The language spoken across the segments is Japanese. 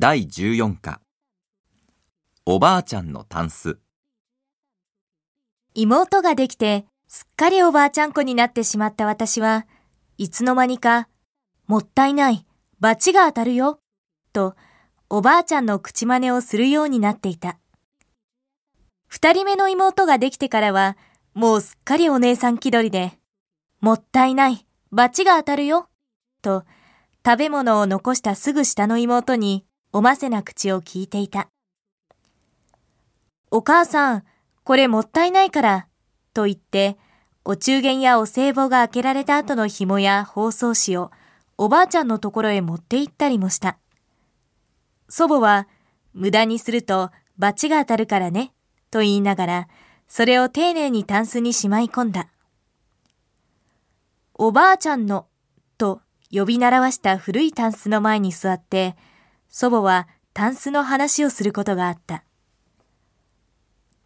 第14課おばあちゃんのタンス妹ができて、すっかりおばあちゃん子になってしまった私は、いつの間にか、もったいない、罰が当たるよ、と、おばあちゃんの口真似をするようになっていた。二人目の妹ができてからは、もうすっかりお姉さん気取りで、もったいない、罰が当たるよ、と、食べ物を残したすぐ下の妹に、おませな口を聞いていた。お母さん、これもったいないから、と言って、お中元やお歳暮が開けられた後の紐や包装紙をおばあちゃんのところへ持って行ったりもした。祖母は、無駄にすると罰が当たるからね、と言いながら、それを丁寧にタンスにしまい込んだ。おばあちゃんの、と呼び習わした古いタンスの前に座って、祖母はタンスの話をすることがあった。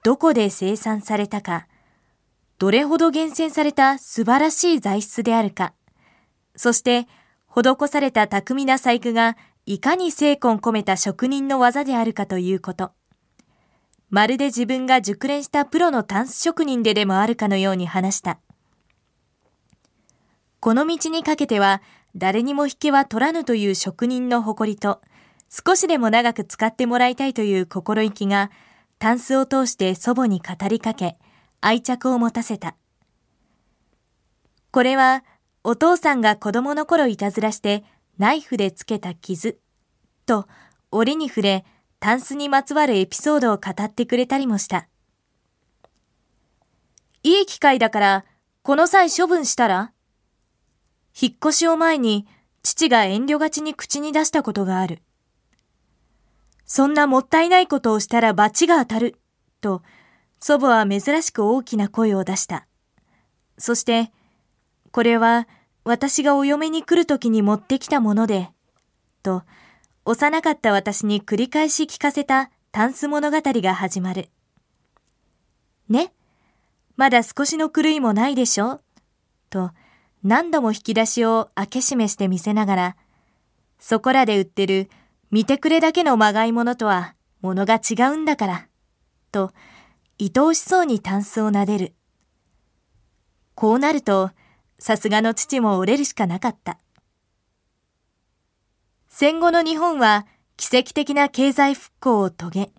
どこで生産されたか、どれほど厳選された素晴らしい材質であるか、そして施された巧みな細工がいかに精魂込めた職人の技であるかということ。まるで自分が熟練したプロのタンス職人ででもあるかのように話した。この道にかけては、誰にも引けは取らぬという職人の誇りと、少しでも長く使ってもらいたいという心意気が、タンスを通して祖母に語りかけ、愛着を持たせた。これは、お父さんが子供の頃いたずらしてナイフでつけた傷、と折に触れ、タンスにまつわるエピソードを語ってくれたりもした。いい機会だから、この際処分したら？引っ越しを前に父が遠慮がちに口に出したことがある。そんなもったいないことをしたら罰が当たる、と祖母は珍しく大きな声を出した。そして、これは私がお嫁に来るときに持ってきたもので、と幼かった私に繰り返し聞かせたタンス物語が始まる。ねまだ少しの狂いもないでしょ？と何度も引き出しを開け閉めして見せながら、そこらで売ってる見てくれだけのまがいものとはものが違うんだから、と愛おしそうにタンスを撫でる。こうなると、さすがの父も折れるしかなかった。戦後の日本は奇跡的な経済復興を遂げ、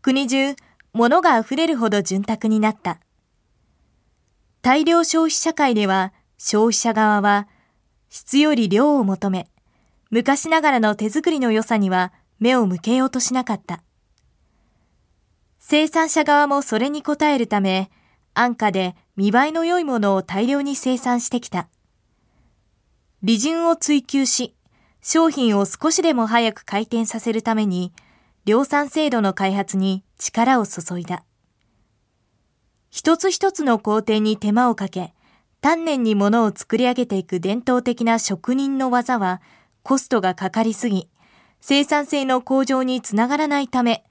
国中物が溢れるほど潤沢になった。大量消費社会では消費者側は質より量を求め、昔ながらの手作りの良さには目を向けようとしなかった。生産者側もそれに応えるため、安価で見栄えの良いものを大量に生産してきた。利潤を追求し、商品を少しでも早く回転させるために、量産制度の開発に力を注いだ。一つ一つの工程に手間をかけ、丹念に物を作り上げていく伝統的な職人の技は、コストがかかりすぎ、生産性の向上につながらないため、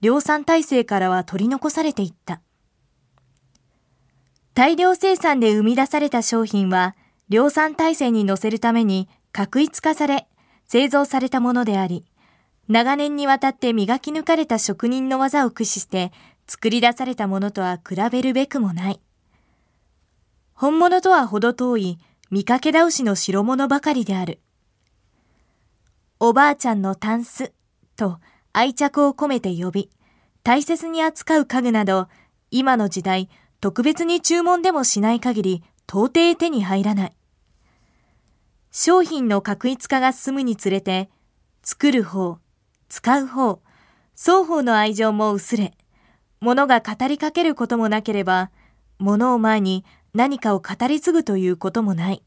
量産体制からは取り残されていった。大量生産で生み出された商品は、量産体制に乗せるために確一化され、製造されたものであり、長年にわたって磨き抜かれた職人の技を駆使して作り出されたものとは比べるべくもない。本物とは程遠い見かけ倒しの代物ばかりである。おばあちゃんのタンスと愛着を込めて呼び、大切に扱う家具など、今の時代特別に注文でもしない限り到底手に入らない。商品の確一化が進むにつれて、作る方、使う方、双方の愛情も薄れ、物が語りかけることもなければ、物を前に何かを語り継ぐということもない。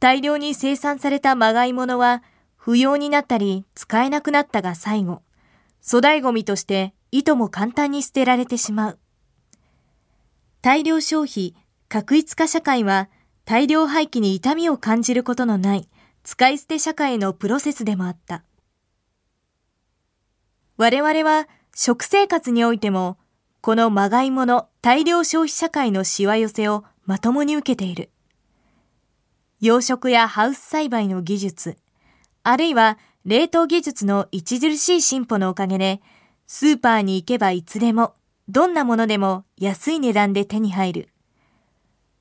大量に生産されたまがいものは、不要になったり使えなくなったが最後、粗大ゴミとしていとも簡単に捨てられてしまう。大量消費、確一化社会は、大量廃棄に痛みを感じることのない使い捨て社会のプロセスでもあった。我々は食生活においても、このまがいもの大量消費社会のしわ寄せをまともに受けている。養殖やハウス栽培の技術、あるいは冷凍技術の著しい進歩のおかげで、スーパーに行けばいつでも、どんなものでも安い値段で手に入る。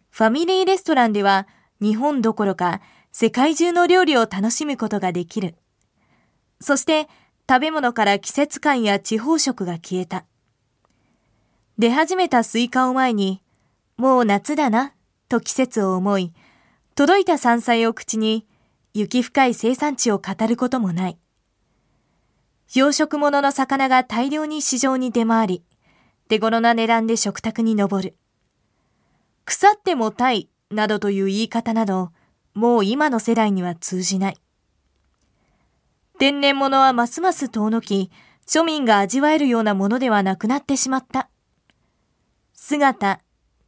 ファミリーレストランでは日本どころか世界中の料理を楽しむことができる。そして食べ物から季節感や地方食が消えた。出始めたスイカを前に、もう夏だな、と季節を思い、届いた山菜を口に、雪深い生産地を語ることもない。養殖物の魚が大量に市場に出回り、手頃な値段で食卓に上る。腐ってもタイなどという言い方など、もう今の世代には通じない。天然物はますます遠のき、庶民が味わえるようなものではなくなってしまった。姿、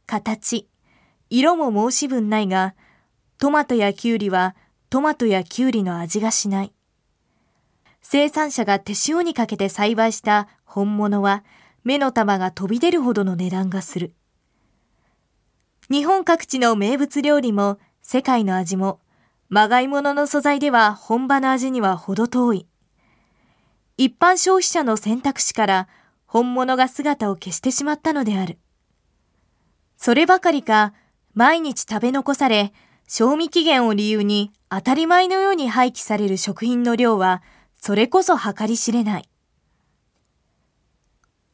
形、色も申し分ないが、トマトやキュウリはトマトやキュウリの味がしない。生産者が手塩にかけて栽培した本物は目の玉が飛び出るほどの値段がする。日本各地の名物料理も世界の味もまがいものの素材では本場の味には程遠い。一般消費者の選択肢から本物が姿を消してしまったのである。そればかりか、毎日食べ残され、賞味期限を理由に当たり前のように廃棄される食品の量は、それこそ計り知れない。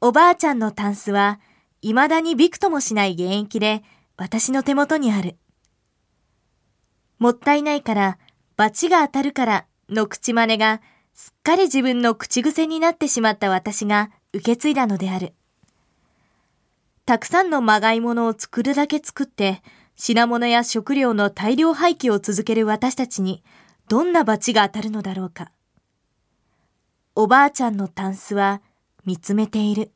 おばあちゃんのタンスは、未だにびくともしない現役で、私の手元にある。もったいないから、罰が当たるからの口真似が、すっかり自分の口癖になってしまった私が受け継いだのである。たくさんのまがいものを作るだけ作って、品物や食料の大量廃棄を続ける私たちに、どんな罰が当たるのだろうか。おばあちゃんのタンスは見つめている。